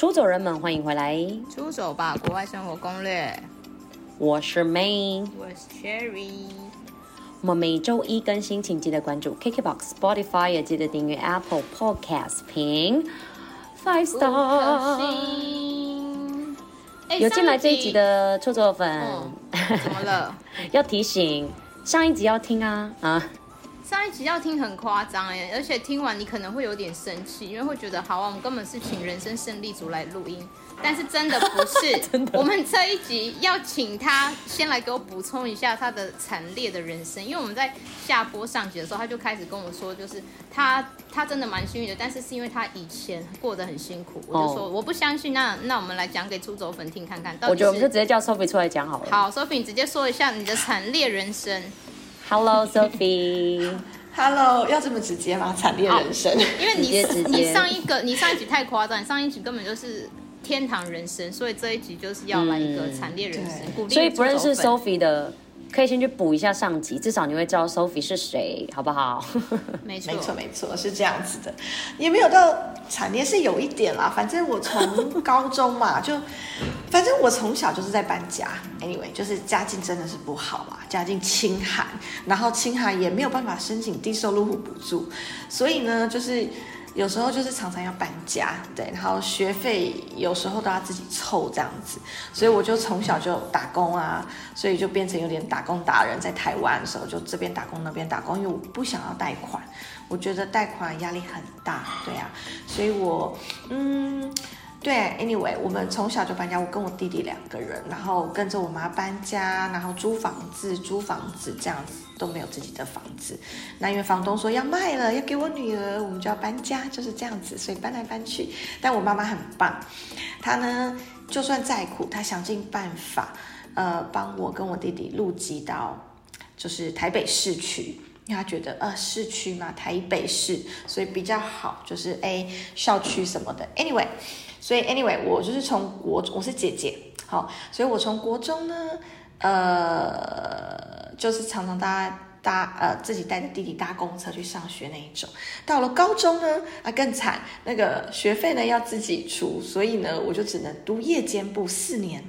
出走人们，欢迎回来！出走吧，国外生活攻略。我是 May，我是 Cherry。我们每周一更新，请记得关注 KKBOX、Spotify，也记得订阅 Apple Podcast，评 Five Star。有进来这一集的出走粉，哦，怎么了？要提醒，上一集要听啊啊！上一集要听很夸张哎，而且听完你可能会有点生气，因为会觉得好啊，我们根本是请人生胜利组来录音，但是真的不是，真的。我们这一集要请他先来给我补充一下他的惨烈的人生，因为我们在下播上集的时候，他就开始跟我说，就是他他真的蛮幸运的，但是是因为他以前过得很辛苦，我就说我不相信，那那我们来讲给出走粉听看看。我觉得我们就直接叫 Sophie 出来讲好了。好，Sophie 你直接说一下你的惨烈人生。Hello Sophie。Hello，要这么直接吗？惨烈人生，因为你直接直接你上一个你上一集太夸张，你上一集根本就是天堂人生，所以这一集就是要来一个惨烈人生。嗯、所以不认识 Sophie 的。可以先去补一下上集，至少你会知道 Sophie 是谁，好不好？没错，没错，没错，是这样子的，也没有到惨烈，是有一点啦。反正我从高中嘛，就反正我从小就是在搬家。Anyway，就是家境真的是不好嘛，家境清寒，然后清寒也没有办法申请低收入户补助，所以呢，就是。有时候就是常常要搬家，对，然后学费有时候都要自己凑这样子，所以我就从小就打工啊，所以就变成有点打工达人。在台湾的时候，就这边打工那边打工，因为我不想要贷款，我觉得贷款压力很大，对啊，所以我嗯。对，anyway，我们从小就搬家，我跟我弟弟两个人，然后跟着我妈搬家，然后租房子，租房子这样子都没有自己的房子。那因为房东说要卖了，要给我女儿，我们就要搬家，就是这样子，所以搬来搬去。但我妈妈很棒，她呢就算再苦，她想尽办法，呃，帮我跟我弟弟入籍到就是台北市区，因为她觉得呃市区嘛，台北市，所以比较好，就是哎校区什么的。Anyway。所以，anyway，我就是从国，我是姐姐，好，所以我从国中呢，呃，就是常常搭搭呃自己带着弟弟搭公车去上学那一种。到了高中呢，啊更惨，那个学费呢要自己出，所以呢我就只能读夜间部四年，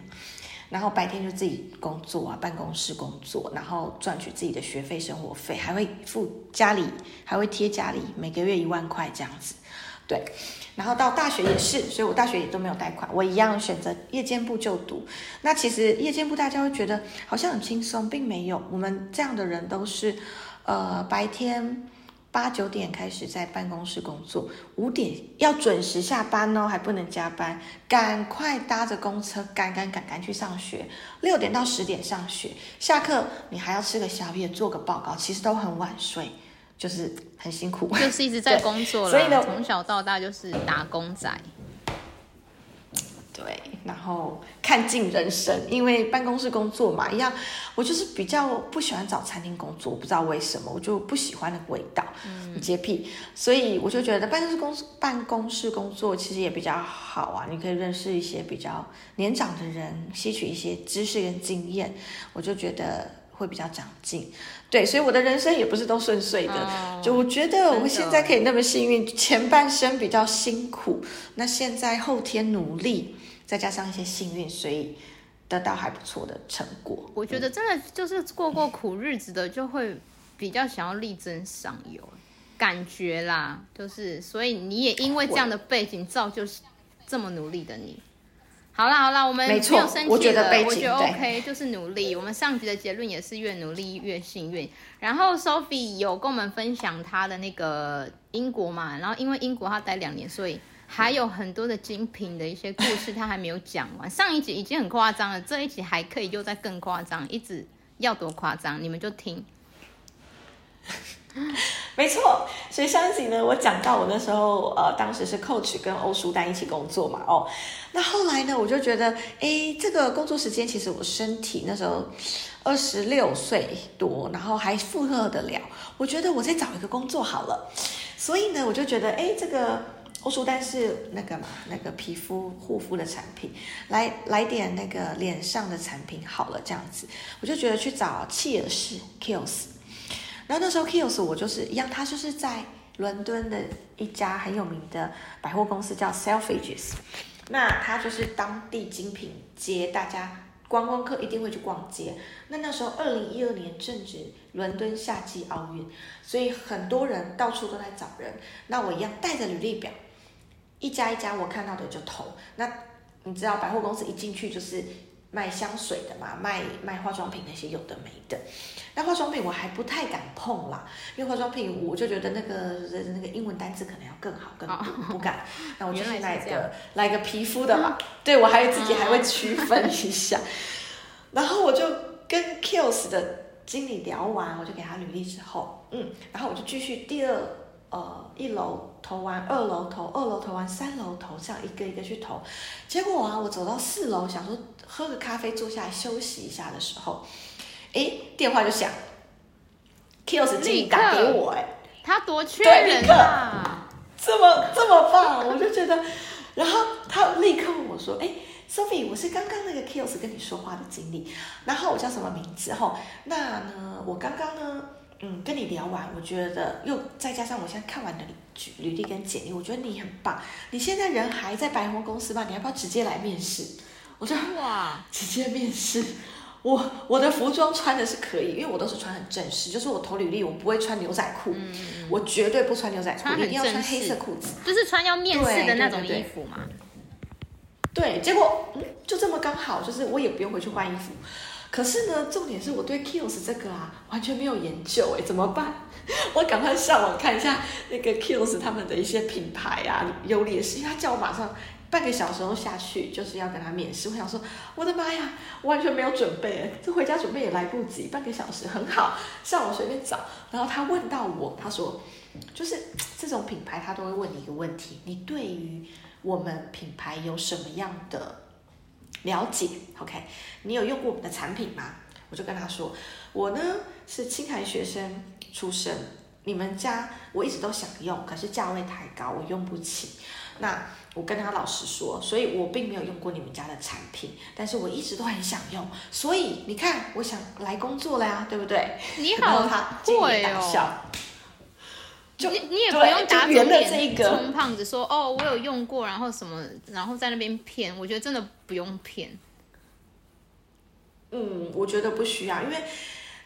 然后白天就自己工作啊，办公室工作，然后赚取自己的学费、生活费，还会付家里，还会贴家里每个月一万块这样子，对。然后到大学也是，所以我大学也都没有贷款，我一样选择夜间部就读。那其实夜间部大家会觉得好像很轻松，并没有。我们这样的人都是，呃，白天八九点开始在办公室工作，五点要准时下班哦，还不能加班，赶快搭着公车赶赶赶赶去上学，六点到十点上学，下课你还要吃个宵夜，做个报告，其实都很晚睡。就是很辛苦，就是一直在工作了。所以呢，从小到大就是打工仔。对，然后看尽人生，因为办公室工作嘛，一样。我就是比较不喜欢找餐厅工作，我不知道为什么，我就不喜欢那个味道，嗯，洁癖。所以我就觉得办公室工办公室工作其实也比较好啊，你可以认识一些比较年长的人，吸取一些知识跟经验。我就觉得。会比较长进，对，所以我的人生也不是都顺遂的。哦、就我觉得我现在可以那么幸运，前半生比较辛苦，那现在后天努力，再加上一些幸运，所以得到还不错的成果。我觉得真的就是过过苦日子的，就会比较想要力争上游，感觉啦，就是所以你也因为这样的背景造就是这么努力的你。好啦好啦，我们没有生气了，我觉得 OK，就是努力。我们上集的结论也是越努力越幸运。然后 Sophie 有跟我们分享她的那个英国嘛，然后因为英国她待两年，所以还有很多的精品的一些故事她还没有讲完。上一集已经很夸张了，这一集还可以又再更夸张，一直要多夸张，你们就听。没错，所以上一集呢，我讲到我那时候，呃，当时是 coach 跟欧舒丹一起工作嘛，哦，那后来呢，我就觉得，哎，这个工作时间其实我身体那时候二十六岁多，然后还负荷得了，我觉得我再找一个工作好了，所以呢，我就觉得，哎，这个欧舒丹是那个嘛，那个皮肤护肤的产品，来来点那个脸上的产品好了，这样子，我就觉得去找契尔氏 Kills。然后那时候 Kiehl's 我就是一样，他就是在伦敦的一家很有名的百货公司叫 Selfridges。那他就是当地精品街，大家观光客一定会去逛街。那那时候二零一二年正值伦敦夏季奥运，所以很多人到处都在找人。那我一样带着履历表，一家一家我看到的就投。那你知道百货公司一进去就是。卖香水的嘛，卖卖化妆品那些有的没的，那化妆品我还不太敢碰啦，因为化妆品我就觉得那个那个英文单词可能要更好更多，不敢。那我就 是来个来个皮肤的嘛，对我还有自己还会区分一下。然后我就跟 Kiehl's 的经理聊完，我就给他履历之后，嗯，然后我就继续第二。呃，一楼投完，二楼投，二楼投完，三楼投，这样一个一个去投。结果啊，我走到四楼，想说喝个咖啡，坐下来休息一下的时候，哎，电话就响，Kiehl's 经理打给我，哎，他多缺人啊，这么这么棒，我就觉得，然后他立刻问我说，哎，Sophie，我是刚刚那个 Kiehl's 跟你说话的经理，然后我叫什么名字？吼，那呢，我刚刚呢？嗯，跟你聊完，我觉得又再加上我现在看完的履履历跟简历，我觉得你很棒。你现在人还在百货公司吧？你要不要直接来面试？我说哇，直接面试。我我的服装穿的是可以，因为我都是穿很正式，就是我投履历我不会穿牛仔裤，嗯、我绝对不穿牛仔裤，一定要穿黑色裤子，就是穿要面试的那种衣服嘛。对，结果嗯，就这么刚好，就是我也不用回去换衣服。可是呢，重点是我对 Kiehl's 这个啊完全没有研究诶，怎么办？我赶快上网看一下那个 Kiehl's 他们的一些品牌啊优劣势，因为他叫我马上半个小时后下去，就是要跟他面试。我想说，我的妈呀，完全没有准备，这回家准备也来不及，半个小时很好，上网随便找。然后他问到我，他说，就是这种品牌他都会问你一个问题，你对于我们品牌有什么样的？了解，OK，你有用过我们的产品吗？我就跟他说，我呢是青海学生出身，你们家我一直都想用，可是价位太高，我用不起。那我跟他老实说，所以我并没有用过你们家的产品，但是我一直都很想用，所以你看，我想来工作了呀，对不对？你好，他会哦。就你你也不用打肿脸充胖子说哦，我有用过，然后什么，然后在那边骗。我觉得真的不用骗。嗯，我觉得不需要，因为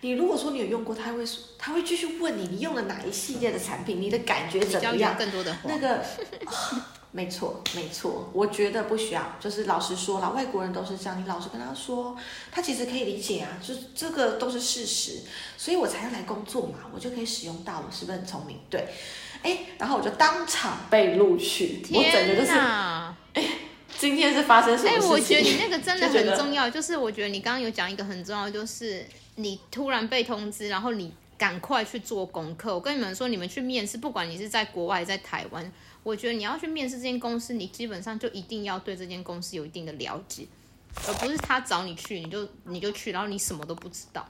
你如果说你有用过，他会说他会继续问你，你用了哪一系列的产品，你的感觉怎么样？更多的那个。没错，没错，我觉得不需要。就是老实说了，外国人都是这样。你老实跟他说，他其实可以理解啊，就这个都是事实，所以我才要来工作嘛，我就可以使用到了，是不是很聪明？对，哎，然后我就当场被录取，我整个就是，哎，今天是发生什么事情？哎，我觉得你那个真的很重要，就，就是我觉得你刚刚有讲一个很重要，就是你突然被通知，然后你赶快去做功课。我跟你们说，你们去面试，不管你是在国外，在台湾。我觉得你要去面试这间公司，你基本上就一定要对这间公司有一定的了解，而不是他找你去你就你就去，然后你什么都不知道，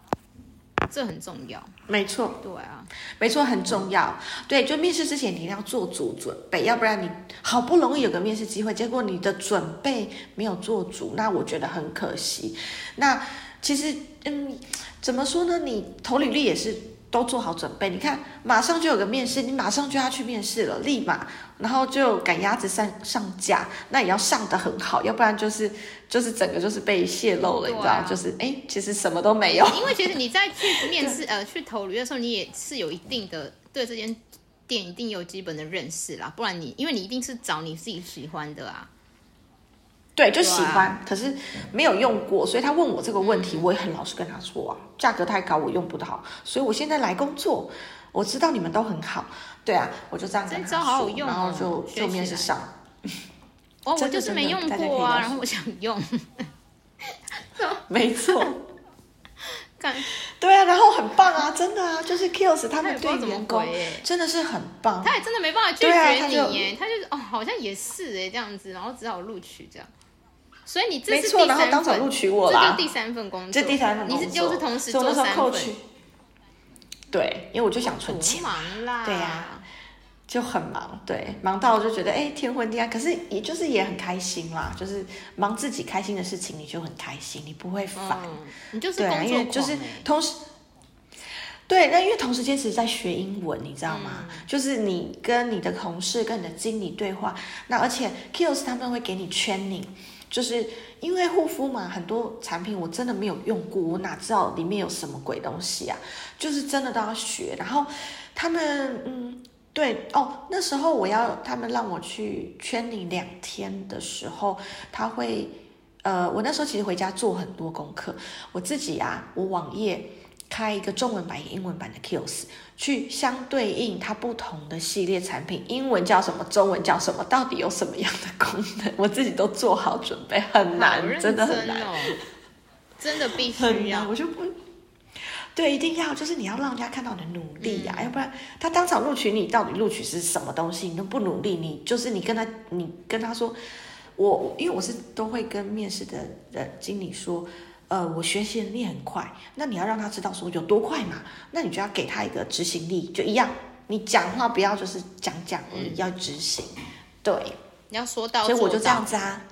这很重要。没错，对啊，没错，很重要。对，就面试之前你一定要做足准备，要不然你好不容易有个面试机会，结果你的准备没有做足，那我觉得很可惜。那其实，嗯，怎么说呢？你投履历也是。都做好准备，你看，马上就有个面试，你马上就要去面试了，立马，然后就赶鸭子上上架，那也要上的很好，要不然就是 就是整个就是被泄露了，啊、你知道，就是哎，其实什么都没有。因为其实你在去面试 呃去投履的时候，你也是有一定的对这间店一定有基本的认识啦，不然你因为你一定是找你自己喜欢的啊。对，就喜欢，可是没有用过，所以他问我这个问题，我也很老实跟他说啊，价格太高，我用不到，所以我现在来工作，我知道你们都很好，对啊，我就这样跟他说，好好用哦，然后就就面试上。哦，我就是没用过啊，然后我想用。没错。对啊，然后很棒啊，真的啊，就是 Kiehl's 他们对员工真的是很棒，他也真的没办法拒绝你耶，他就哦，好像也是哎这样子，然后只好录取这样。所以你这是第三份，然后当场录取我啦，这就第三份工作，这第三份工作，你是又是同时做三份，对，因为我就想存钱，忙啦，对呀，就很忙，对，忙到我就觉得哎天昏地暗，可是也就是也很开心啦，就是忙自己开心的事情，你就很开心，你不会烦，你就是工作狂，对，因为就是同时。对，那因为同时间其实在学英文，你知道吗？嗯、就是你跟你的同事、跟你的经理对话，那而且 Kiehl's 他们会给你 training，就是因为护肤嘛，很多产品我真的没有用过，我哪知道里面有什么鬼东西啊？就是真的都要学。然后他们，嗯，对哦，那时候我要他们让我去圈里两天的时候，他会，呃，我那时候其实回家做很多功课，我自己啊，我网页。开一个中文版、英文版的 Kiehl's，去相对应它不同的系列产品，英文叫什么，中文叫什么，到底有什么样的功能，我自己都做好准备，很难，哦、真的很难，真的必须要，我就不，对，一定要，就是你要让人家看到你的努力呀、啊，嗯、要不然他当场录取你，到底录取是什么东西？你都不努力，你就是你跟他，你跟他说，我因为我是都会跟面试的人经理说。呃，我学习能力很快，那你要让他知道说有多快嘛？那你就要给他一个执行力，就一样。你讲话不要就是讲讲而已，嗯、要执行。对，你要说到，所以我就这样子啊。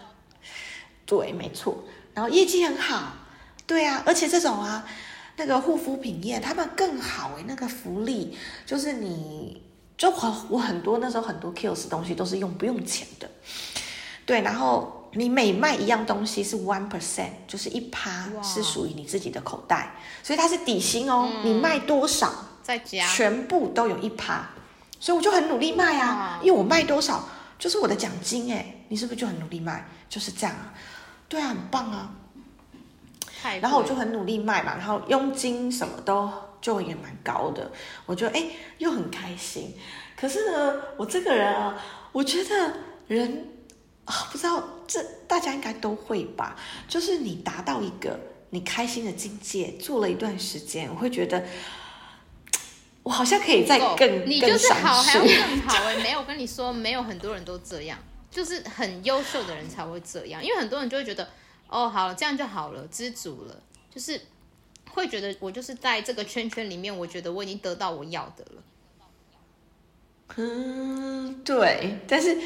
对，没错。然后业绩很好，对啊，而且这种啊，那个护肤品业他们更好诶，那个福利就是你就我我很多那时候很多 Kiehl's 东西都是用不用钱的，对，然后。你每卖一样东西是 one percent，就是一趴是属于你自己的口袋，所以它是底薪哦。嗯、你卖多少，再加全部都有一趴，所以我就很努力卖啊，因为我卖多少就是我的奖金哎。你是不是就很努力卖？就是这样啊，对啊，很棒啊。然后我就很努力卖嘛，然后佣金什么都就也蛮高的，我就哎又很开心。可是呢，我这个人啊，我觉得人。啊、哦，不知道这大家应该都会吧？就是你达到一个你开心的境界，做了一段时间，我会觉得 我好像可以再更你就是好还要更好哎！没有跟你说，没有很多人都这样，就是很优秀的人才会这样，因为很多人就会觉得哦，好了，这样就好了，知足了，就是会觉得我就是在这个圈圈里面，我觉得我已经得到我要的了。嗯，对，但是。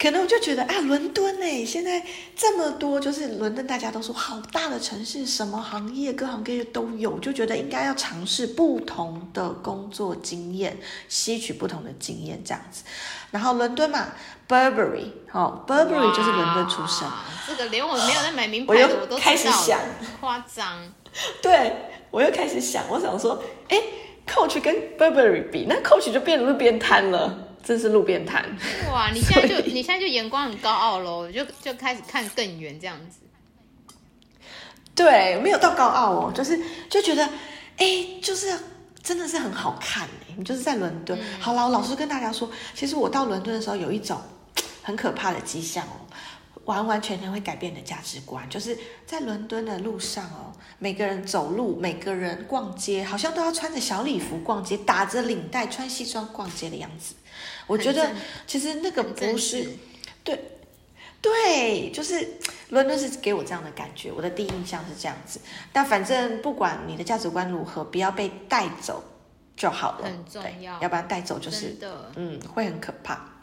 可能我就觉得啊，伦敦哎，现在这么多，就是伦敦，大家都说好大的城市，什么行业各行各业都有，就觉得应该要尝试不同的工作经验，吸取不同的经验这样子。然后伦敦嘛，Burberry，哦，Burberry 就是伦敦出生。这个连我没有在买名牌的我都开始想，夸张。对，我又开始想，我想说，哎，Coach 跟 Burberry 比，那 Coach 就变路边摊了。真是路边摊哇！你 现在就你现在就眼光很高傲喽，就就开始看更远这样子。对，没有到高傲哦，就是就觉得，哎，就是真的是很好看哎。你就是在伦敦，嗯、好了，我老实跟大家说，其实我到伦敦的时候有一种 很可怕的迹象哦，完完全全会改变你的价值观。就是在伦敦的路上哦，每个人走路，每个人逛街，好像都要穿着小礼服逛街，打着领带，穿西装逛街的样子。我觉得其实那个不是，对，对，就是伦敦是给我这样的感觉，我的第一印象是这样子。但反正不管你的价值观如何，不要被带走就好了，很重要，要不然带走就是，的嗯，会很可怕。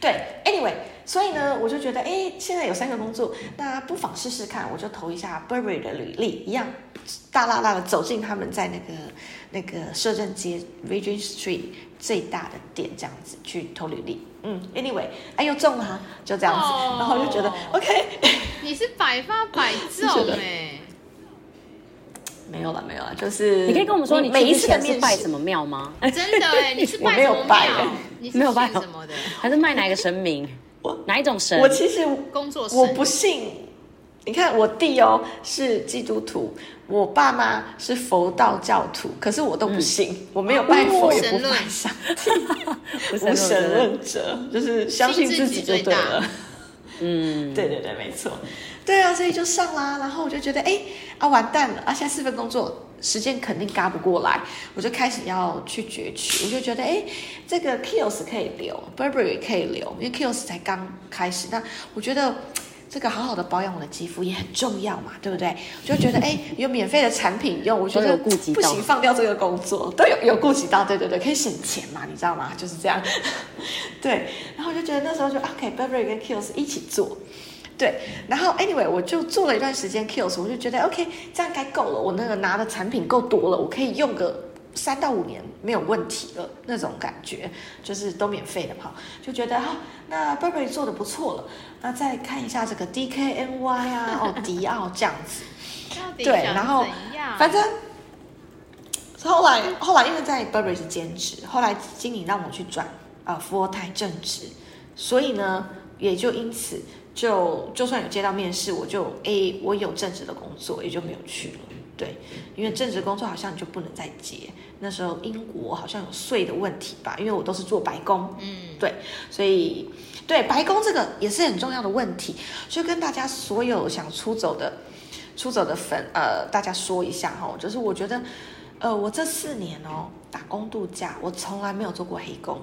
对，anyway，所以呢，我就觉得，哎，现在有三个工作，那不妨试试看，我就投一下 Burberry 的履历，一样大剌剌的走进他们在那个那个摄政街 Regent Street 最大的店，这样子去投履历。嗯，anyway，哎又中了，就这样子，哦、然后我就觉得 OK。你是百发百中 哎。没有了，没有了，就是你可以跟我们说，你每一次是拜什么庙吗？真的哎，你是拜什么庙？你没有拜什么的？还是拜哪一个神明？我哪一种神？我其实工作我不信。你看我弟哦是基督徒，我爸妈是佛道教徒，可是我都不信，我没有拜佛也不拜上帝，无神论者就是相信自己就对了。嗯，对对对，没错。对啊，所以就上啦，然后我就觉得，哎，啊，完蛋了，啊，现在四份工作时间肯定嘎不过来，我就开始要去攫取，我就觉得，哎，这个 Kiehl's 可以留，Burberry 也可以留，因为 Kiehl's 才刚开始，那我觉得这个好好的保养我的肌肤也很重要嘛，对不对？我就觉得，哎，有免费的产品用，我觉得不行，放掉这个工作，都有有顾及到，对对对，可以省钱嘛，你知道吗？就是这样，对，然后我就觉得那时候就 OK，Burberry 跟 Kiehl's 一起做。对，然后 anyway，我就做了一段时间 Kiehl's，我就觉得 OK，这样该够了。我那个拿的产品够多了，我可以用个三到五年没有问题了，那种感觉就是都免费的哈，就觉得哈、啊，那 Burberry 做的不错了，那再看一下这个 DKNY 啊，哦，迪奥这样子，对，然后反正后来后来因为在 Burberry 是兼职，后来经理让我去转啊富二代正职，所以呢，也就因此就就算有接到面试，我就哎我有正职的工作，也就没有去了。对，因为正职工作好像你就不能再接。那时候英国好像有税的问题吧，因为我都是做白工，嗯，对，所以对白工这个也是很重要的问题，就跟大家所有想出走的出走的粉呃大家说一下哈，就是我觉得呃我这四年哦打工度假，我从来没有做过黑工，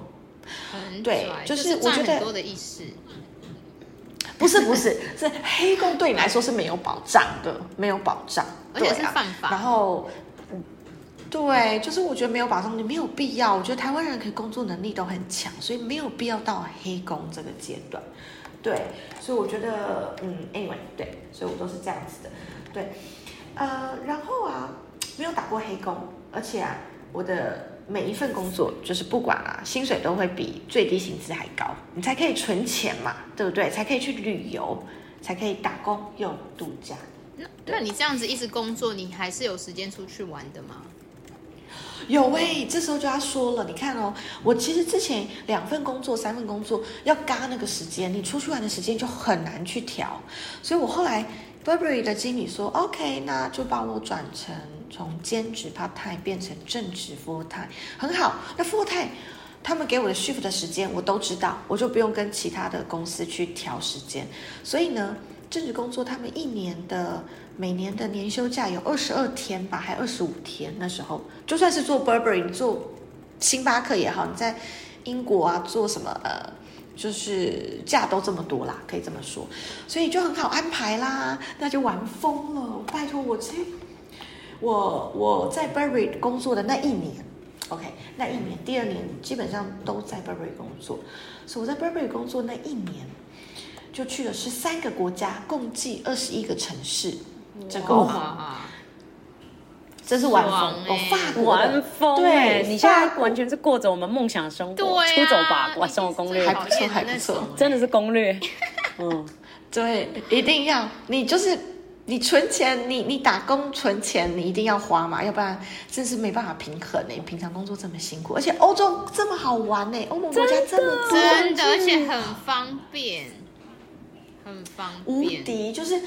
很对，就是我觉得很多的意思。不是不是，是黑工对你来说是没有保障的，没有保障，而且是犯法。然后，对，就是我觉得没有保障，你没有必要。我觉得台湾人可以工作能力都很强，所以没有必要到黑工这个阶段。对，所以我觉得，嗯，anyway，对，所以我都是这样子的。对，呃，然后啊，没有打过黑工，而且啊，我的。每一份工作就是不管啊，薪水都会比最低薪资还高，你才可以存钱嘛，对不对？才可以去旅游，才可以打工又度假。那那你这样子一直工作，你还是有时间出去玩的吗？有喂、欸，这时候就要说了，你看哦，我其实之前两份工作、三份工作要嘎那个时间，你出去玩的时间就很难去调，所以我后来 Burberry 的经理说，OK，那就帮我转成。从兼职 part time 变成正职 full time，很好。那 full time 他们给我的 shift 的时间我都知道，我就不用跟其他的公司去调时间。所以呢，正职工作他们一年的每年的年休假有二十二天吧，还二十五天。那时候就算是做 Burberry，做星巴克也好，你在英国啊做什么呃，就是假都这么多啦，可以这么说。所以就很好安排啦，那就玩疯了。拜托我这。我我在 Burberry 工作的那一年，OK，那一年，第二年基本上都在 Burberry 工作，所以我在 Burberry 工作那一年，就去了十三个国家，共计二十一个城市，这个哇，真是玩疯，哦，法国玩疯，对，你现在完全是过着我们梦想生活，对，出走吧，玩生活攻略。还不错，还不错，真的是攻略，嗯，对，一定要，你就是。你存钱，你你打工存钱，你一定要花嘛，要不然真是没办法平衡呢。平常工作这么辛苦，而且欧洲这么好玩呢，欧盟国家这么多，真的，而且很方便，很方便，无敌，就是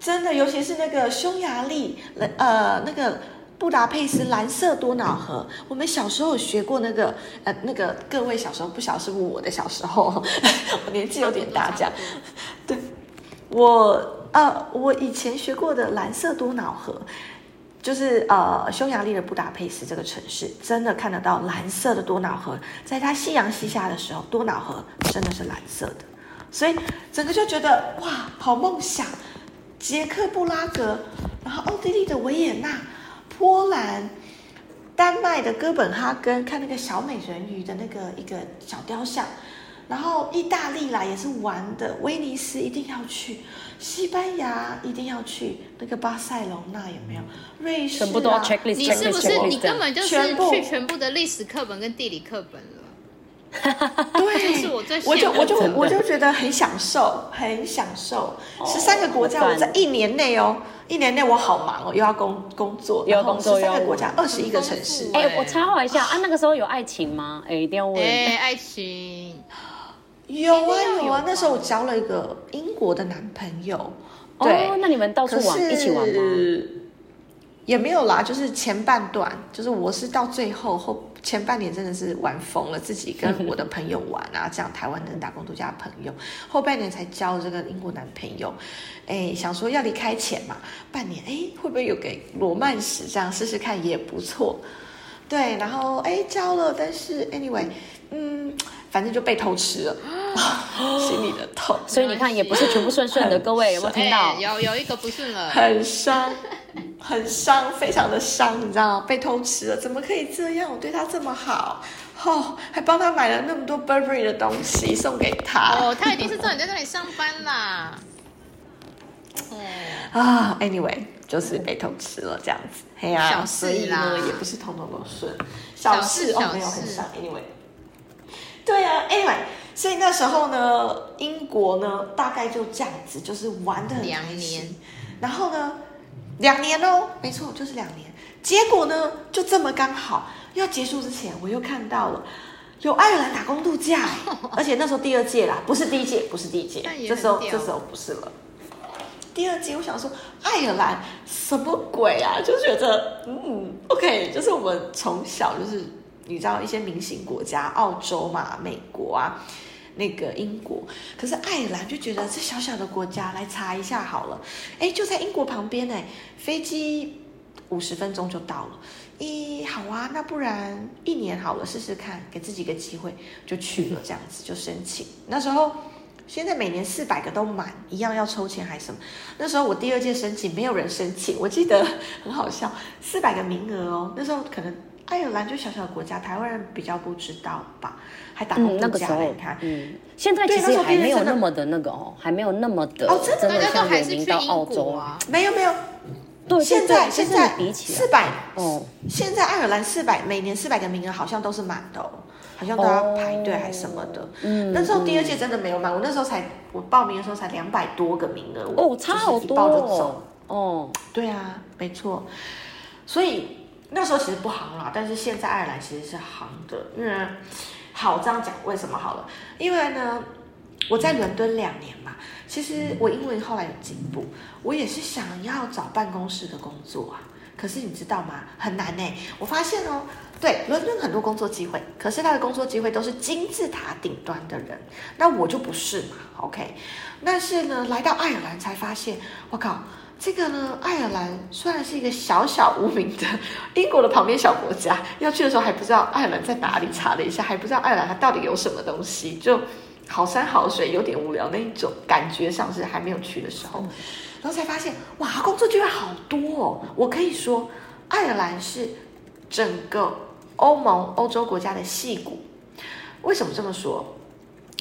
真的，尤其是那个匈牙利，呃，那个布达佩斯蓝色多瑙河，我们小时候有学过那个，呃，那个各位小时候不晓是不是我的小时候，我年纪有点大，这样，对，我。呃，我以前学过的蓝色多瑙河，就是呃匈牙利的布达佩斯这个城市，真的看得到蓝色的多瑙河，在它夕阳西下的时候，多瑙河真的是蓝色的，所以整个就觉得哇，好梦想！捷克布拉格，然后奥地利的维也纳，波兰，丹麦的哥本哈根，看那个小美人鱼的那个一个小雕像。然后意大利啦也是玩的，威尼斯一定要去，西班牙一定要去，那个巴塞隆那有没有？瑞士、啊、全部都要 checklist，你是不是你根本就是去全部的历史课本跟地理课本了？对，就是我最我就我就我就觉得很享受，很享受。十三个国家，我在一年内哦，一年内我好忙哦，又要工工作，又要工作，十三个国家，二十一个城市。哎，我插话一下啊，那个时候有爱情吗？哎，一定要问。哎，爱情。有啊有啊，那时候我交了一个英国的男朋友，对，哦、那你们到处玩一起玩吗？也没有啦，就是前半段，就是我是到最后后前半年真的是玩疯了，自己跟我的朋友玩啊，这样台湾的打工度假朋友，后半年才交这个英国男朋友，哎，想说要离开前嘛，半年哎会不会有给罗曼史这样试试看也不错，对，然后哎交了，但是 anyway，嗯。反正就被偷吃了，心里的痛。所以你看，也不是全部顺顺的。各位有没有听到？欸、有有一个不顺了，很伤，很伤，非常的伤，你知道吗？被偷吃了，怎么可以这样？我对他这么好，哦，还帮他买了那么多 Burberry 的东西送给他。哦，他一定是知道你在那里上班啦。啊，anyway，就是被偷吃了这样子，嘿呀、啊，所以呢也不是通通都顺，小事哦没有很伤，anyway，对啊，anyway，所以那时候呢，英国呢大概就这样子，就是玩的很开心，两年，然后呢，两年哦，没错，就是两年，结果呢就这么刚好要结束之前，我又看到了有爱尔兰打工度假，而且那时候第二届啦，不是第一届，不是第一届，这时候这时候不是了。第二集，我想说，爱尔兰什么鬼啊？就觉得，嗯，OK，就是我们从小就是你知道一些明星国家，澳洲嘛、美国啊，那个英国，可是爱尔兰就觉得这小小的国家，来查一下好了，哎，就在英国旁边哎，飞机五十分钟就到了，咦，好啊，那不然一年好了，试试看，给自己一个机会，就去了，这样子就申请，那时候。现在每年四百个都满，一样要抽签还是什么？那时候我第二届申请，没有人申请。我记得很好笑，四百个名额哦。那时候可能爱尔兰就小小的国家，台湾人比较不知道吧，还打工度假。你看，嗯，现在其实还没有那么的那个哦，还没有那么的哦，真的像有名到澳洲啊？没有没有，对，现在现在比起四百哦，现在爱尔兰四百每年四百个名额好像都是满的哦。好像都要排队还是什么的，嗯，那时候第二届真的没有满，我那时候才我报名的时候才两百多个名额，哦，差好多哦，哦，对啊，没错，所以那时候其实不行啦，但是现在爱尔兰其实是行的，因为好这样讲，为什么好了？因为呢，我在伦敦两年嘛，其实我英文后来有进步，我也是想要找办公室的工作啊，可是你知道吗？很难呢，我发现哦。对，伦敦很多工作机会，可是他的工作机会都是金字塔顶端的人，那我就不是嘛，OK？但是呢，来到爱尔兰才发现，我靠，这个呢，爱尔兰虽然是一个小小无名的英国的旁边小国家，要去的时候还不知道爱尔兰在哪里，查了一下，还不知道爱尔兰它到底有什么东西，就好山好水，有点无聊那一种感觉，上是还没有去的时候，然后才发现，哇，工作机会好多哦！我可以说，爱尔兰是整个。欧盟、欧洲国家的戏骨，为什么这么说？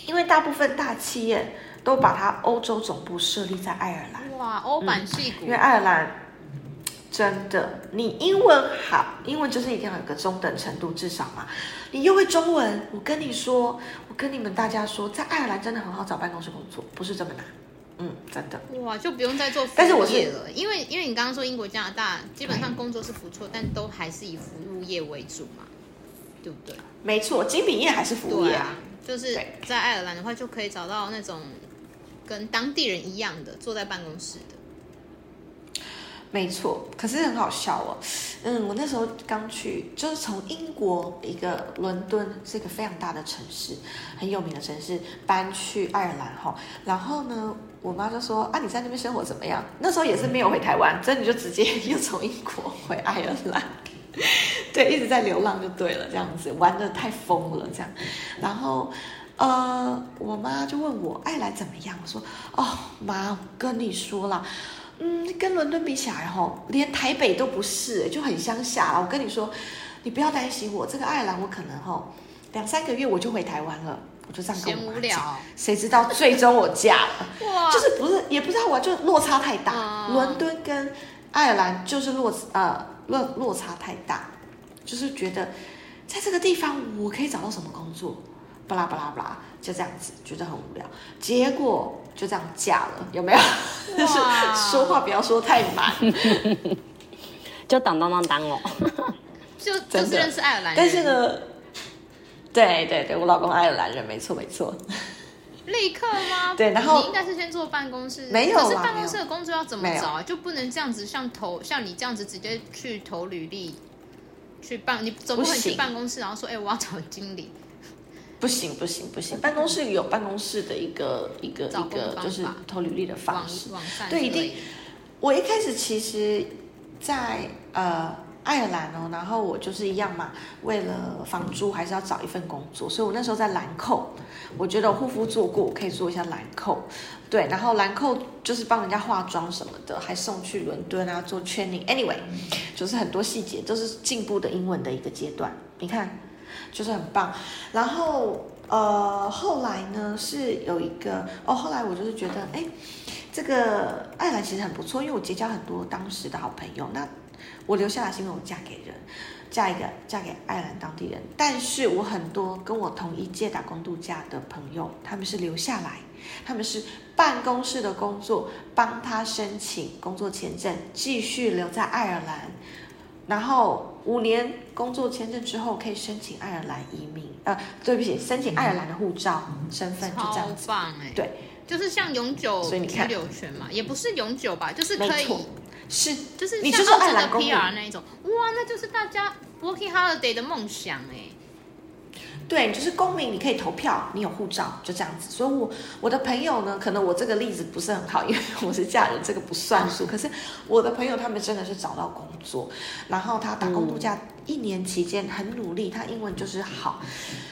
因为大部分大企业都把它欧洲总部设立在爱尔兰。哇，欧版矽谷。因为爱尔兰真的，你英文好，英文就是一定要有个中等程度，至少嘛。你又会中文，我跟你说，我跟你们大家说，在爱尔兰真的很好找办公室工作，不是这么难。嗯，真的。哇，就不用再做服务业了。但是我是因为因为你刚刚说英国、加拿大基本上工作是不错，但都还是以服务业为主嘛。对不对？没错，精品业还是服务业啊。就是在爱尔兰的话，就可以找到那种跟当地人一样的坐在办公室的。没错，可是很好笑哦。嗯，我那时候刚去，就是从英国一个伦敦，是一个非常大的城市，很有名的城市，搬去爱尔兰哈。然后呢，我妈就说：“啊，你在那边生活怎么样？”那时候也是没有回台湾，真的就直接又从英国回爱尔兰。对，一直在流浪就对了，这样子玩得太疯了，这样。然后，呃，我妈就问我爱兰怎么样？我说，哦，妈，我跟你说了，嗯，跟伦敦比起来，吼，连台北都不是，就很乡下啦。我跟你说，你不要担心我，这个爱尔兰我可能吼两三个月我就回台湾了，我就这样跟我妈讲。谁知道最终我嫁了，哇，就是不是也不知道我就落差太大，伦敦跟爱尔兰就是落呃。落落差太大，就是觉得在这个地方我可以找到什么工作，巴拉巴拉巴拉，就这样子觉得很无聊，结果就这样嫁了，有没有？就是 说话不要说太满，就当当当当哦，就就是认识爱尔兰人，但是呢，对对对，我老公爱尔兰人，没错没错。立刻吗？对，然后你应该是先做办公室，没有，可是办公室的工作要怎么找啊？就不能这样子，像投像你这样子直接去投履历，去办，你总不能去办公室，然后说，哎、欸，我要找经理。不行不行不行，办公室有办公室的一个一个一个就是投履历的方式，对，一定。我一开始其实在，在呃。爱尔兰哦，然后我就是一样嘛，为了房租还是要找一份工作，所以我那时候在兰蔻，我觉得我护肤做过，我可以做一下兰蔻，对，然后兰蔻就是帮人家化妆什么的，还送去伦敦啊做 training，anyway，就是很多细节都是进步的英文的一个阶段，你看，就是很棒。然后呃，后来呢是有一个哦，后来我就是觉得，哎，这个爱尔兰其实很不错，因为我结交很多当时的好朋友。那我留下来是因为我嫁给人，嫁一个嫁给爱尔兰当地人。但是我很多跟我同一届打工度假的朋友，他们是留下来，他们是办公室的工作帮他申请工作签证，继续留在爱尔兰。然后五年工作签证之后，可以申请爱尔兰移民。呃，对不起，申请爱尔兰的护照、嗯、身份，就这样子。超棒哎！对，就是像永久居留权嘛，也不是永久吧，就是可以，是就是像澳洲的 PR 那一种。哇，那就是大家 Working Holiday 的梦想哎。对，就是公民，你可以投票，你有护照，就这样子。所以我，我我的朋友呢，可能我这个例子不是很好，因为 我是嫁人，这个不算数。可是我的朋友他们真的是找到工作，然后他打工度假一年期间很努力，他英文就是好，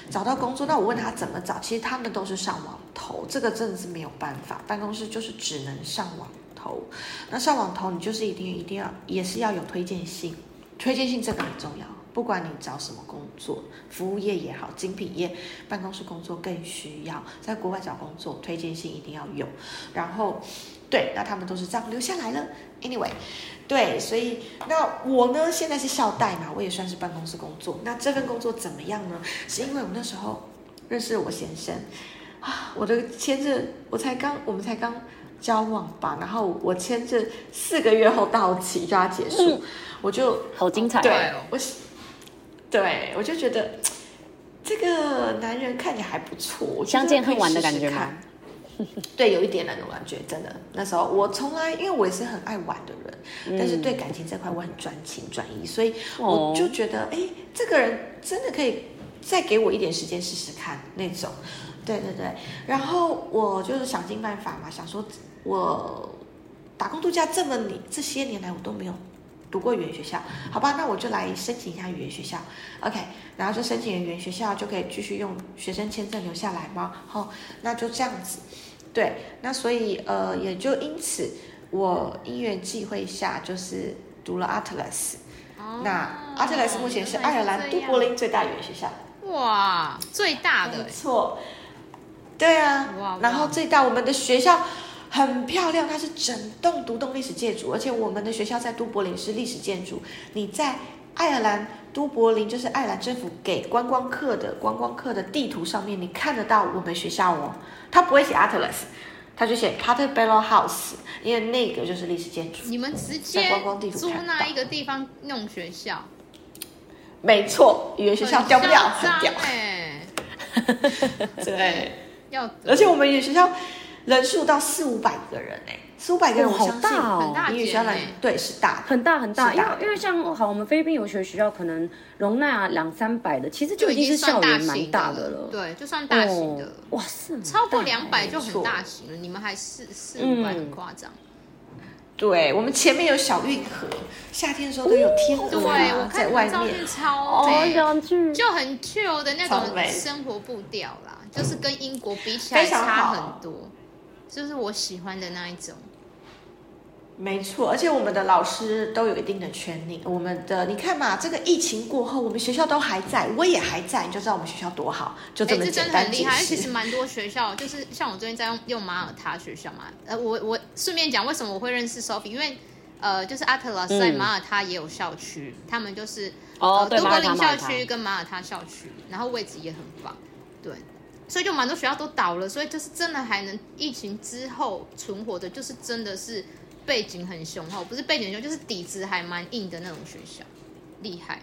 找到工作。那我问他怎么找，其实他们都是上网投，这个真的是没有办法，办公室就是只能上网投。那上网投，你就是一定一定要也是要有推荐信，推荐信这个很重要。不管你找什么工作，服务业也好，精品业、办公室工作更需要。在国外找工作，推荐信一定要有。然后，对，那他们都是这样留下来了。Anyway，对，所以那我呢，现在是校代嘛，我也算是办公室工作。那这份工作怎么样呢？是因为我那时候认识了我先生啊，我的签证我才刚，我们才刚交往吧，然后我签证四个月后到期就要结束，嗯、我就好精彩，对，我。对，我就觉得这个男人看起来还不错，相见恨晚的感觉吗？对，有一点那种感觉，真的。那时候我从来，因为我也是很爱玩的人，嗯、但是对感情这块我很专情专一，所以我就觉得，哎、哦，这个人真的可以再给我一点时间试试看那种。对对对，然后我就是想尽办法嘛，想说我打工度假这么你这些年来我都没有。读过语言学校，好吧，那我就来申请一下语言学校，OK，然后就申请语言学校就可以继续用学生签证留下来吗？好，那就这样子，对，那所以呃，也就因此我因缘际会下就是读了阿特莱斯哦，那阿特莱斯目前是爱尔兰都柏林最大语言学校，哇，最大的，没错，对啊，哇哇。然后最大我们的学校。很漂亮，它是整栋独栋历史建筑，而且我们的学校在都柏林是历史建筑。你在爱尔兰都柏林，就是爱尔兰政府给观光客的观光客的地图上面，你看得到我们学校哦。它不会写 Atlas，它就写 Portobello House，因为那个就是历史建筑。你们直接在观光地图租那一个地方弄学校？没错，语言学校掉不掉？很屌哎。对，要而且我们语言学校。人数到四五百个人哎，四五百个人，我相信很大，因为学校来对是大很大很大，因为因为像好，我们菲律宾有些学校可能容纳两三百的，其实就已经是校园蛮大的了，对，就算大型的，哇是超过两百就很大型了，你们还四四五百很夸张，对我们前面有小运河，夏天的时候都有天鹅啊在外面，超美，就很 chill 的那种生活步调啦，就是跟英国比起来差很多。就是我喜欢的那一种，没错，而且我们的老师都有一定的权利。我们的你看嘛，这个疫情过后，我们学校都还在，我也还在，你就知道我们学校多好，就这么简单。这真的很厉害。其实蛮多学校，就是像我最近在用用马耳他学校嘛。呃，我我顺便讲为什么我会认识 Sophie，因为呃，就是 Atlas 在马耳他也有校区，嗯、他们就是哦，都柏林校区跟马耳他校区，然后位置也很棒，对。所以就蛮多学校都倒了，所以就是真的还能疫情之后存活的，就是真的是背景很雄厚，不是背景雄，就是底子还蛮硬的那种学校，厉害。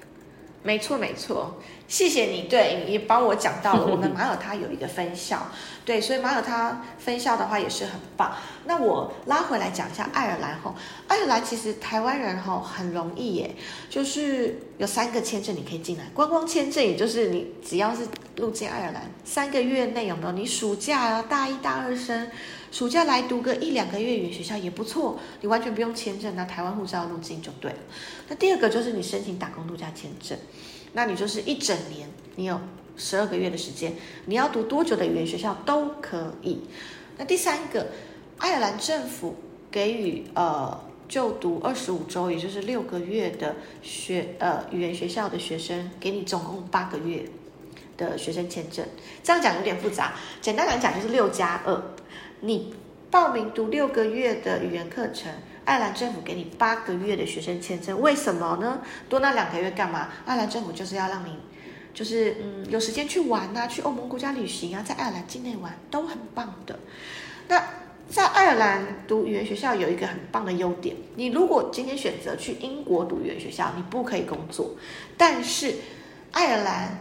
没错没错，谢谢你，对你帮我讲到了，我们马耳他有一个分校，对，所以马耳他分校的话也是很棒。那我拉回来讲一下爱尔兰吼，爱尔兰其实台湾人吼很容易耶，就是有三个签证你可以进来，观光签证，也就是你只要是入境爱尔兰三个月内有没有？你暑假啊，大一大二生。暑假来读个一两个月语言学校也不错，你完全不用签证，拿台湾护照入境就对了。那第二个就是你申请打工度假签证，那你就是一整年，你有十二个月的时间，你要读多久的语言学校都可以。那第三个，爱尔兰政府给予呃就读二十五周，也就是六个月的学呃语言学校的学生，给你总共八个月。的学生签证。这样讲有点复杂，简单来讲就是六加二。你报名读六个月的语言课程，爱尔兰政府给你八个月的学生签证。为什么呢？多那两个月干嘛？爱尔兰政府就是要让你，就是嗯有时间去玩啊，去欧盟国家旅行啊，在爱尔兰境内玩都很棒的。那在爱尔兰读语言学校有一个很棒的优点，你如果今天选择去英国读语言学校，你不可以工作，但是爱尔兰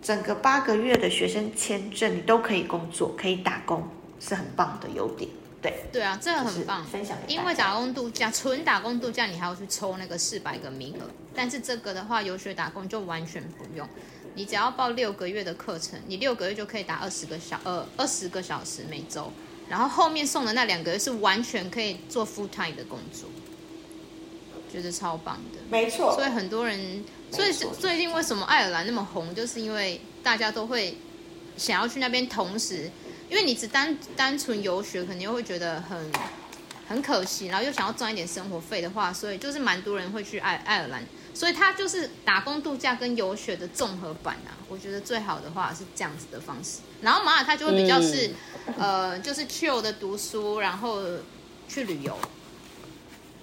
整个八个月的学生签证你都可以工作，可以打工，是很棒的优点。对对啊，这个很棒，分享。因为打工度假，纯打工度假你还要去抽那个四百个名额，但是这个的话游学打工就完全不用，你只要报六个月的课程，你六个月就可以打二十个小呃二十个小时每周。然后后面送的那两个月是完全可以做 full time 的工作，觉得超棒的。没错。所以很多人，所以最近为什么爱尔兰那么红，就是因为大家都会想要去那边，同时，因为你只单单纯游学，肯定又会觉得很很可惜，然后又想要赚一点生活费的话，所以就是蛮多人会去爱爱尔兰。所以它就是打工度假跟游学的综合版啊，我觉得最好的话是这样子的方式。然后马尔他就会比较是，嗯、呃，就是 chill 的读书，然后去旅游，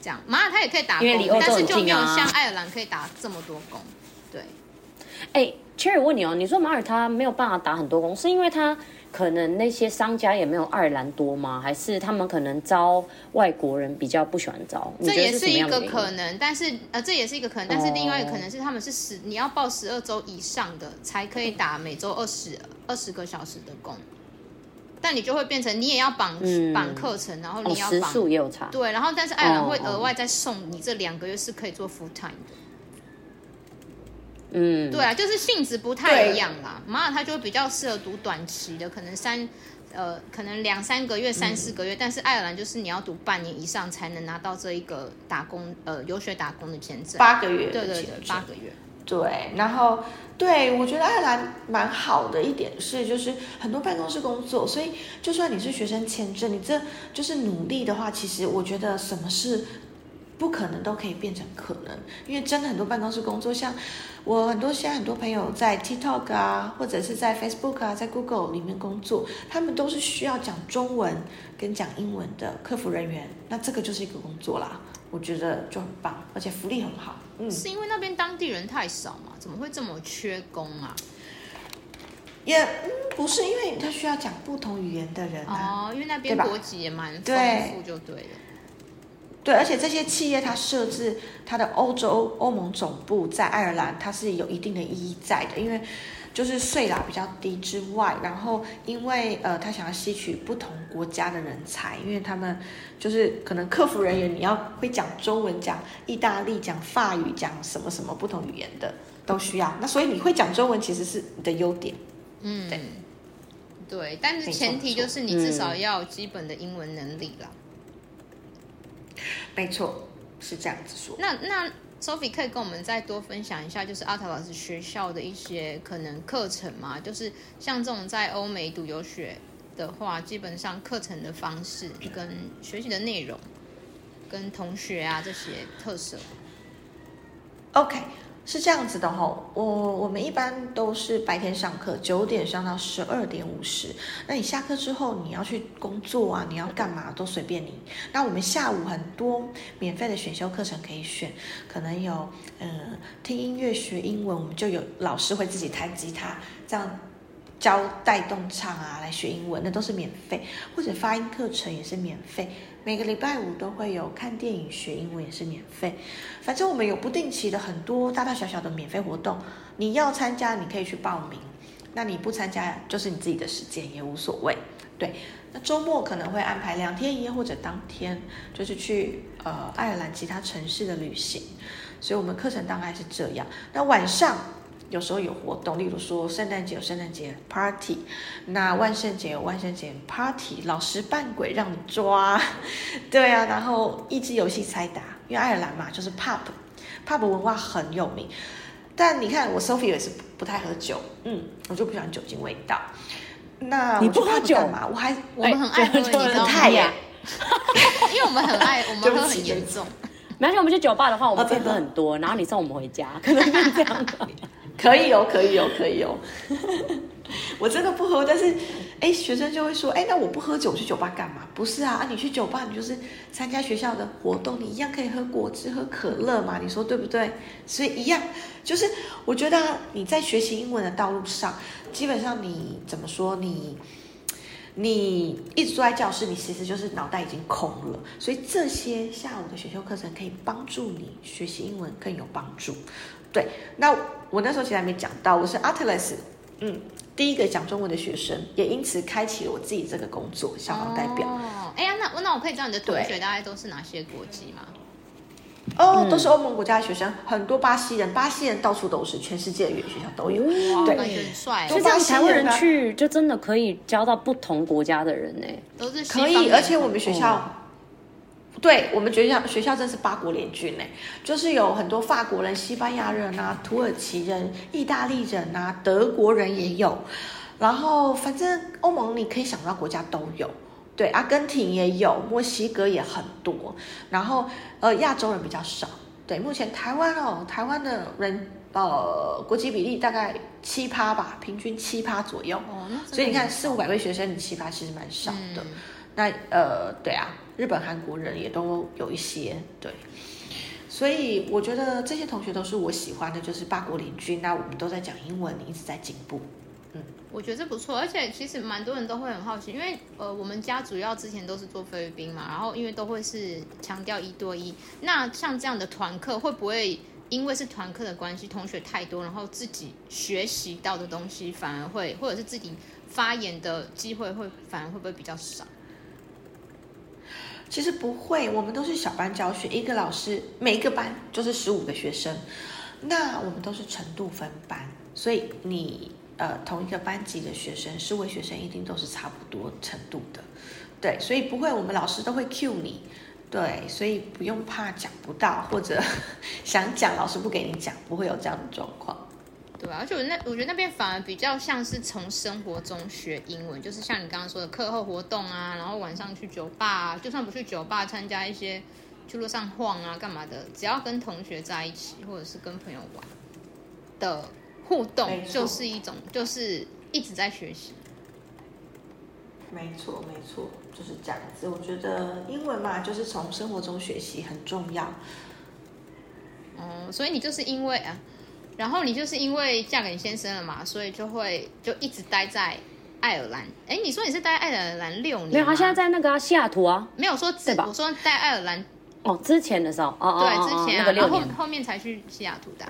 这样。马尔他也可以打工，啊、但是就没有像爱尔兰可以打这么多工。对。哎，Cherry 问你哦，你说马尔他没有办法打很多工，是因为他？可能那些商家也没有爱尔兰多吗？还是他们可能招外国人比较不喜欢招？这也是一个可能，但是呃，这也是一个可能，但是另外一个可能是他们是十，你要报十二周以上的才可以打每周二十二十个小时的工，但你就会变成你也要绑绑课程，然后你要绑、哦、时数也有差，对，然后但是爱尔兰会额外再送你这两个月是可以做 full time 的。嗯，对啊，就是性质不太一样啦。马尔他就会比较适合读短期的，可能三，呃，可能两三个月、三四个月。嗯、但是爱尔兰就是你要读半年以上才能拿到这一个打工，呃，留学打工的签证。八个月，对对对，八个月。对，然后对，我觉得爱尔兰蛮好的一点是，就是很多办公室工作，所以就算你是学生签证，你这就是努力的话，其实我觉得什么事不可能都可以变成可能，因为真的很多办公室工作，像我很多现在很多朋友在 TikTok 啊，或者是在 Facebook 啊，在 Google 里面工作，他们都是需要讲中文跟讲英文的客服人员，那这个就是一个工作啦，我觉得就很棒，而且福利很好。嗯，是因为那边当地人太少嘛？怎么会这么缺工啊？也、不是，因为他需要讲不同语言的人啊。哦，因为那边国籍也蛮丰富，就对了。对，而且这些企业它设置它的欧洲欧盟总部在爱尔兰，它是有一定的意义在的，因为就是税啦比较低之外，然后因为呃，他想要吸取不同国家的人才，因为他们就是可能客服人员你要会讲中文、讲意大利、讲法语、讲什么什么不同语言的都需要，那所以你会讲中文其实是你的优点，嗯，对，对，但是前提就是你至少要有基本的英文能力啦。没错，是这样子说。那那 Sophie 可以跟我们再多分享一下，就是阿塔老师学校的一些可能课程吗？就是像这种在欧美读游学的话，基本上课程的方式跟学习的内容，跟同学啊这些特色。OK。是这样子的吼，我我们一般都是白天上课，九点上到十二点五十。那你下课之后，你要去工作啊，你要干嘛都随便你。那我们下午很多免费的选修课程可以选，可能有嗯听音乐学英文，我们就有老师会自己弹吉他，这样教带动唱啊来学英文，那都是免费。或者发音课程也是免费。每个礼拜五都会有看电影学英文，也是免费。反正我们有不定期的很多大大小小的免费活动，你要参加你可以去报名，那你不参加就是你自己的时间也无所谓。对，那周末可能会安排两天一夜或者当天，就是去呃爱尔兰其他城市的旅行。所以我们课程大概是这样。那晚上。有时候有活动，例如说圣诞节有圣诞节 party，那万圣节有万圣节 party，老师扮鬼让你抓，对啊，然后益智游戏猜答，因为爱尔兰嘛就是 pub，pub 文化很有名。但你看我 Sophie 也是不太喝酒，嗯，我就不喜欢酒精味道。那你不喝酒嘛？我还我们很爱喝，你知道吗？因为我们很爱，我们喝很严重。没关系，我们去酒吧的话，我们可以喝很多，然后你送我们回家，可能是这样的。可以哦，可以哦，可以哦。我真的不喝，但是，哎，学生就会说，哎，那我不喝酒，去酒吧干嘛？不是啊，啊，你去酒吧，你就是参加学校的活动，你一样可以喝果汁、喝可乐嘛，你说对不对？所以一样，就是我觉得你在学习英文的道路上，基本上你怎么说，你你一直坐在教室，你其实就是脑袋已经空了。所以这些下午的选修课程可以帮助你学习英文更有帮助。对，那我那时候其实还没讲到，我是 Artlist，嗯。第一个讲中文的学生，也因此开启了我自己这个工作，校方代表。哦，哎呀，那那我可以知道你的同学大概都是哪些国籍吗？哦，嗯、都是欧盟国家的学生，很多巴西人，巴西人到处都是，全世界的语言学校都有。哇，对，很帅。所以这样台湾人去，就真的可以交到不同国家的人呢，都是可以，而且我们学校。哦对我们学校，学校真是八国联军呢，就是有很多法国人、西班牙人啊、土耳其人、意大利人啊、德国人也有，然后反正欧盟你可以想到国家都有，对，阿根廷也有，墨西哥也很多，然后呃亚洲人比较少，对，目前台湾哦，台湾的人呃国籍比例大概七趴吧，平均七趴左右，哦，所以你看四五百位学生，你七趴其实蛮少的，嗯、那呃对啊。日本、韩国人也都有一些，对，所以我觉得这些同学都是我喜欢的，就是八国联军。那我们都在讲英文，你一直在进步，嗯，我觉得这不错。而且其实蛮多人都会很好奇，因为呃，我们家主要之前都是做菲律宾嘛，然后因为都会是强调一对一。那像这样的团课，会不会因为是团课的关系，同学太多，然后自己学习到的东西反而会，或者是自己发言的机会会反而会不会比较少？其实不会，我们都是小班教学，一个老师每一个班就是十五个学生，那我们都是程度分班，所以你呃同一个班级的学生，十位学生一定都是差不多程度的，对，所以不会，我们老师都会 cue 你，对，所以不用怕讲不到或者 想讲老师不给你讲，不会有这样的状况。对啊，而且我那我觉得那边反而比较像是从生活中学英文，就是像你刚刚说的课后活动啊，然后晚上去酒吧啊，就算不去酒吧，参加一些去路上晃啊干嘛的，只要跟同学在一起或者是跟朋友玩的互动，就是一种就是一直在学习。没错，没错，就是这样子。我觉得英文嘛，就是从生活中学习很重要。嗯，所以你就是因为啊。然后你就是因为嫁给你先生了嘛，所以就会就一直待在爱尔兰。哎，你说你是待爱尔兰六年？没有，他现在在那个、啊、西雅图啊。没有说对吧？我说在爱尔兰哦，之前的时候哦，对，之前、啊、然后后，后面才去西雅图的。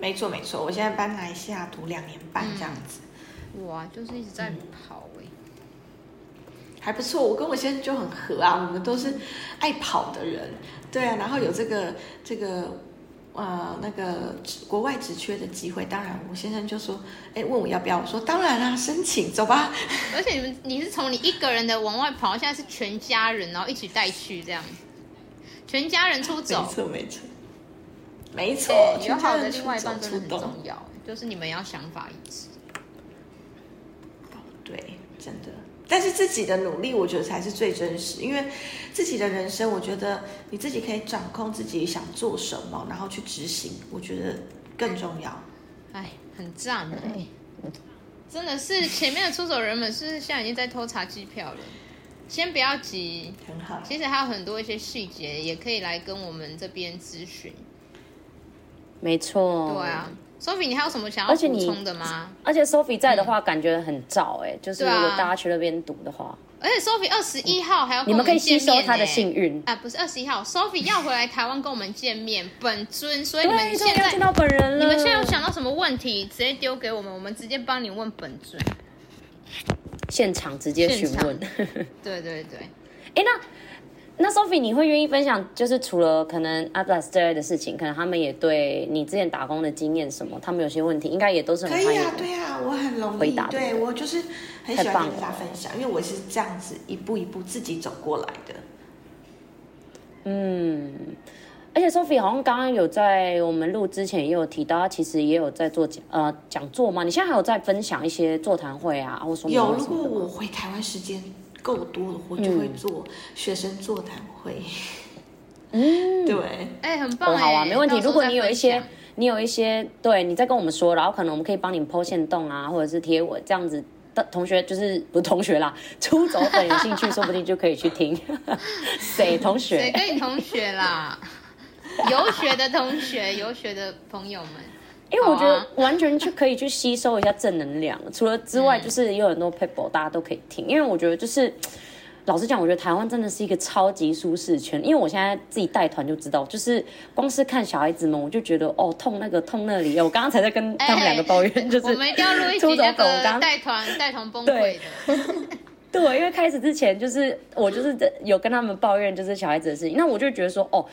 没错没错，我现在搬来西雅图两年半这样子。嗯、哇，就是一直在跑哎、欸嗯，还不错。我跟我先生就很合啊，我们都是爱跑的人。对啊，然后有这个这个。呃，那个国外职缺的机会，当然，我先生就说，哎，问我要不要，我说当然啦，申请，走吧。而且你们，你是从你一个人的往外跑，现在是全家人，然后一起带去这样子，全家人出走，没错没错，没错，有好的另外一半真的很重要，就是你们要想法一致。对，真的。但是自己的努力，我觉得才是最真实。因为自己的人生，我觉得你自己可以掌控自己想做什么，然后去执行，我觉得更重要。哎，很赞哎！真的是前面的出走人们，是不是现在已经在偷查机票了？先不要急，很好。其实还有很多一些细节，也可以来跟我们这边咨询。没错。对啊。Sophie，你还有什么想要补充的吗？而且 Sophie 在的话，感觉很燥哎、欸嗯，就是如果大家去那边读的话。而且 Sophie 二十一号还要你们可以吸收他的幸运啊，不是二十一号，Sophie 要回来台湾跟我们见面，本尊，所以你们现在见到本人了。你们现在有想到什么问题，直接丢给我们，我们直接帮你问本尊，现场直接询问。对对 对，哎、欸、那。那 Sophie，你会愿意分享，就是除了可能 Atlas 之类的事情，可能他们也对你之前打工的经验什么，他们有些问题，应该也都是很。可以啊，对啊，我很容易回答。对，我就是很喜欢跟大家分享，因为我是这样子一步一步自己走过来的。嗯，而且 Sophie 好像刚刚有在我们录之前也有提到，他其实也有在做讲呃讲座嘛。你现在还有在分享一些座谈会啊，或什么？有，如果我回台湾时间。够多了，我就会做学生座谈会。嗯，对，哎、欸，很棒、欸，好啊，没问题。如果你有一些你有一些对你再跟我们说，然后可能我们可以帮你 po 限动啊，或者是贴我这样子的同学，就是不是同学啦，出走粉有兴趣，说不定就可以去听。谁同学？谁跟你同学啦？游学的同学，游学的朋友们，因为我觉得完全就可以去吸收一下正能量。除了之外，就是有很多 people 大家都可以听。因为我觉得就是老实讲，我觉得台湾真的是一个超级舒适圈。因为我现在自己带团就知道，就是光是看小孩子们，我就觉得哦痛那个痛那里。我刚刚才在跟他们两个抱怨，欸、就是我们一定要录一集那个带团带团崩溃的。对，因为开始之前就是我就是有跟他们抱怨，就是小孩子的事情。那我就觉得说哦。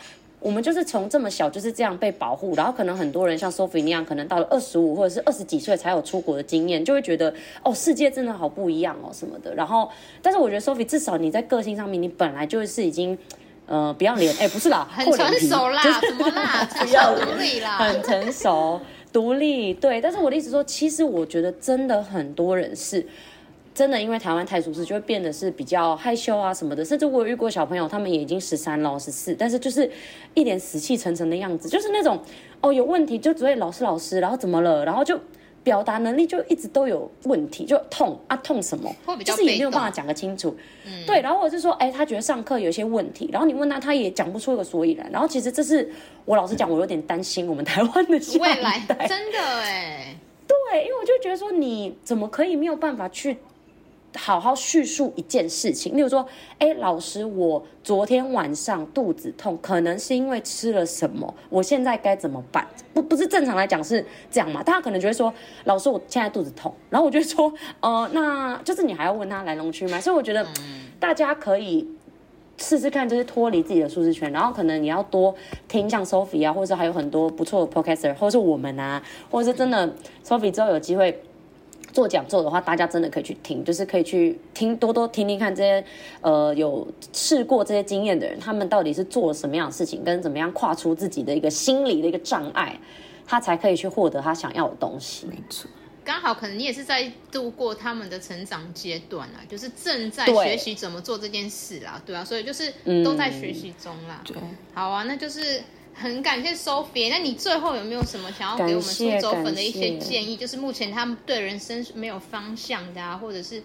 我们就是从这么小就是这样被保护，然后可能很多人像 Sophie 那样，可能到了二十五或者是二十几岁才有出国的经验，就会觉得哦，世界真的好不一样哦什么的。然后，但是我觉得 Sophie 至少你在个性上面，你本来就是已经呃不要脸，哎，不是啦，很成熟啦，就是、什么啦，不要独立啦，很成熟独立，对。但是我的意思说，其实我觉得真的很多人是。真的，因为台湾太舒适，就会变得是比较害羞啊什么的。甚至我有遇过小朋友，他们也已经十三了、十四，但是就是一脸死气沉沉的样子，就是那种哦有问题就只会老师老师，然后怎么了，然后就表达能力就一直都有问题，就痛啊痛什么，就是也没有办法讲个清楚。嗯、对，然后我就说，哎，他觉得上课有一些问题，然后你问他，他也讲不出个所以然。然后其实这是我老实讲，我有点担心我们台湾的未来，真的哎，对，因为我就觉得说，你怎么可以没有办法去。好好叙述一件事情，例如说，哎，老师，我昨天晚上肚子痛，可能是因为吃了什么，我现在该怎么办？不，不是正常来讲是这样嘛？大家可能觉得说，老师，我现在肚子痛，然后我就说，呃，那就是你还要问他来龙去脉，所以我觉得大家可以试试看，就是脱离自己的舒适圈，然后可能你要多听像 Sophie 啊，或者是还有很多不错的 Podcaster，或者是我们啊，或者是真的 Sophie 之后有机会。做讲座的话，大家真的可以去听，就是可以去听，多多听听看这些呃有试过这些经验的人，他们到底是做了什么样的事情，跟怎么样跨出自己的一个心理的一个障碍，他才可以去获得他想要的东西。没错，刚好可能你也是在度过他们的成长阶段啊，就是正在学习怎么做这件事啦，对，对啊，所以就是都在学习中啦。对，好啊，那就是。很感谢 Sophie，那你最后有没有什么想要给我们苏州粉的一些建议？就是目前他们对人生没有方向的啊，或者是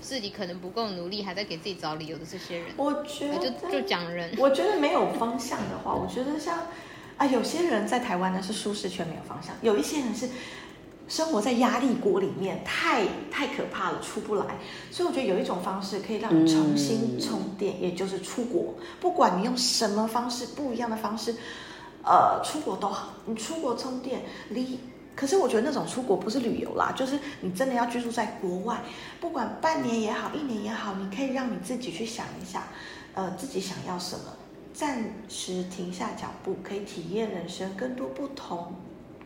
自己可能不够努力，还在给自己找理由的这些人。我觉得就就讲人，我觉得没有方向的话，我觉得像啊，有些人在台湾呢是舒适圈没有方向，有一些人是生活在压力锅里面，太太可怕了，出不来。所以我觉得有一种方式可以让你重新充电，也就是出国。不管你用什么方式，不一样的方式。呃，出国都好，你出国充电离，可是我觉得那种出国不是旅游啦，就是你真的要居住在国外，不管半年也好，一年也好，你可以让你自己去想一下，呃，自己想要什么，暂时停下脚步，可以体验人生更多不同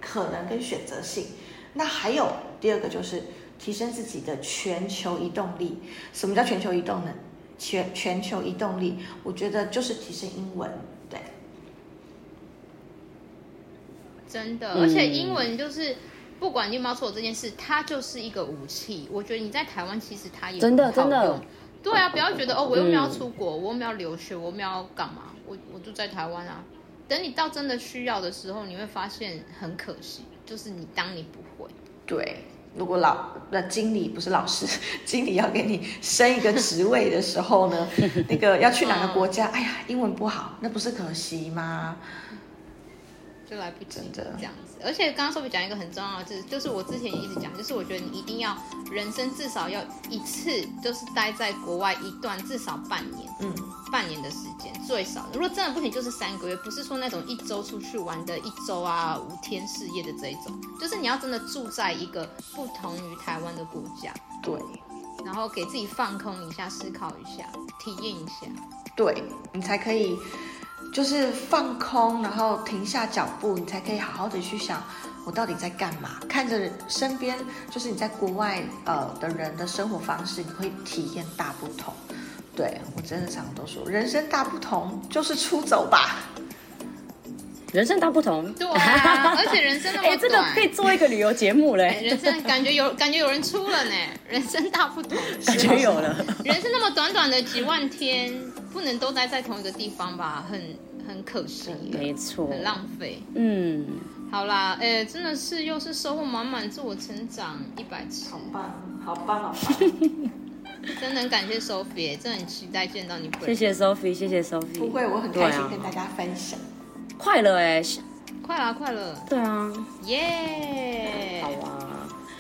可能跟选择性。那还有第二个就是提升自己的全球移动力。什么叫全球移动呢？全全球移动力，我觉得就是提升英文。对真的，而且英文就是不管你有没有做这件事，它就是一个武器。我觉得你在台湾其实它也真的真的，对啊，不要觉得哦，我又没有要出国，我又没有要留学，我没有要干嘛，我我就在台湾啊。等你到真的需要的时候，你会发现很可惜，就是你当你不会。对，如果老那经理不是老师，经理要给你升一个职位的时候呢，那个要去哪个国家？哎呀，英文不好，那不是可惜吗？就来不及这样子，而且刚刚 Sophie 讲一个很重要的，就是就是我之前也一直讲，就是我觉得你一定要人生至少要一次，就是待在国外一段至少半年，嗯，半年的时间最少。如果真的不行，就是三个月，不是说那种一周出去玩的一周啊，五天四夜的这一种，就是你要真的住在一个不同于台湾的国家，对，然后给自己放空一下，思考一下，体验一下，对你才可以。就是放空，然后停下脚步，你才可以好好的去想，我到底在干嘛？看着身边，就是你在国外呃的人的生活方式，你会体验大不同。对，我真的常常都说，人生大不同就是出走吧。人生大不同，对啊，而且人生那么短，这个可以做一个旅游节目嘞。人生感觉有感觉有人出了呢，人生大不同，感觉有了。人生那么短短的几万天，不能都待在同一个地方吧？很很可惜，没错，很浪费。嗯，好啦，哎、欸，真的是又是收获满满，自我成长一百次，好棒，好棒，好棒！真的很感谢 Sophie，真的很期待见到你本人。谢谢 Sophie，谢谢 Sophie。不会，我很开心跟大家分享。啊、快乐哎，快了，快乐。对啊，耶、yeah！好啊，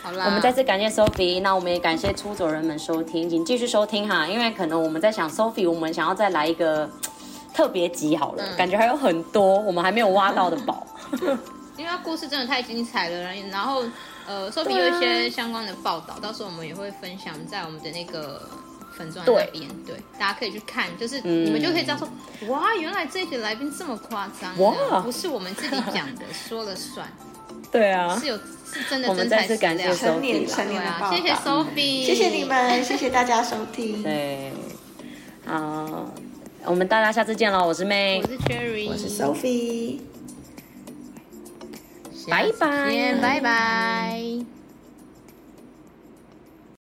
好啦，我们再次感谢 Sophie，那我们也感谢出走人们收听，请继续收听哈，因为可能我们在想 Sophie，我们想要再来一个特别集好了、嗯，感觉还有很多我们还没有挖到的宝。因为他故事真的太精彩了，然后呃，Sophie 有一些相关的报道，到时候我们也会分享在我们的那个粉专那边，对，大家可以去看，就是你们就可以知道说，嗯、哇，原来这一集来宾这么夸张，哇，不是我们自己讲的 说了算，对啊，是有是真的，我们再次感谢 Sophie，对啊，谢谢 Sophie，谢谢你们，谢谢大家收听，对，好，我们大家下次见喽，我是 May，我是 Cherry，我是 Sophie。拜拜，拜拜。